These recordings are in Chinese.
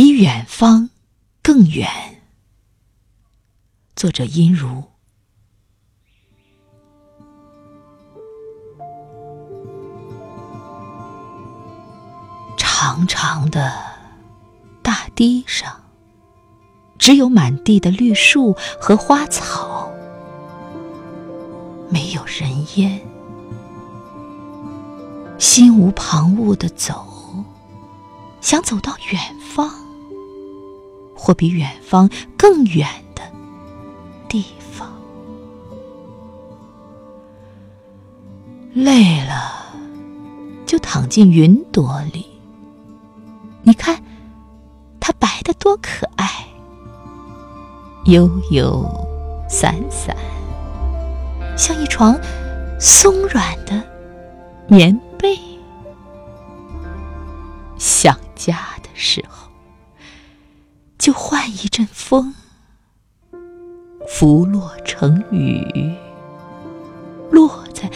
比远方更远。作者：殷如。长长的大堤上，只有满地的绿树和花草，没有人烟。心无旁骛的走，想走到远方，或比远方更远的地方。累了，就躺进云朵里。你看，它白的多可爱，悠悠散散，像一床松软的棉被。想家的时候，就换一阵风拂落成雨落在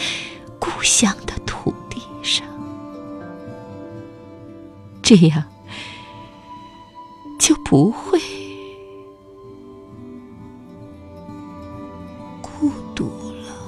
故乡的土地上这样就不会孤独了。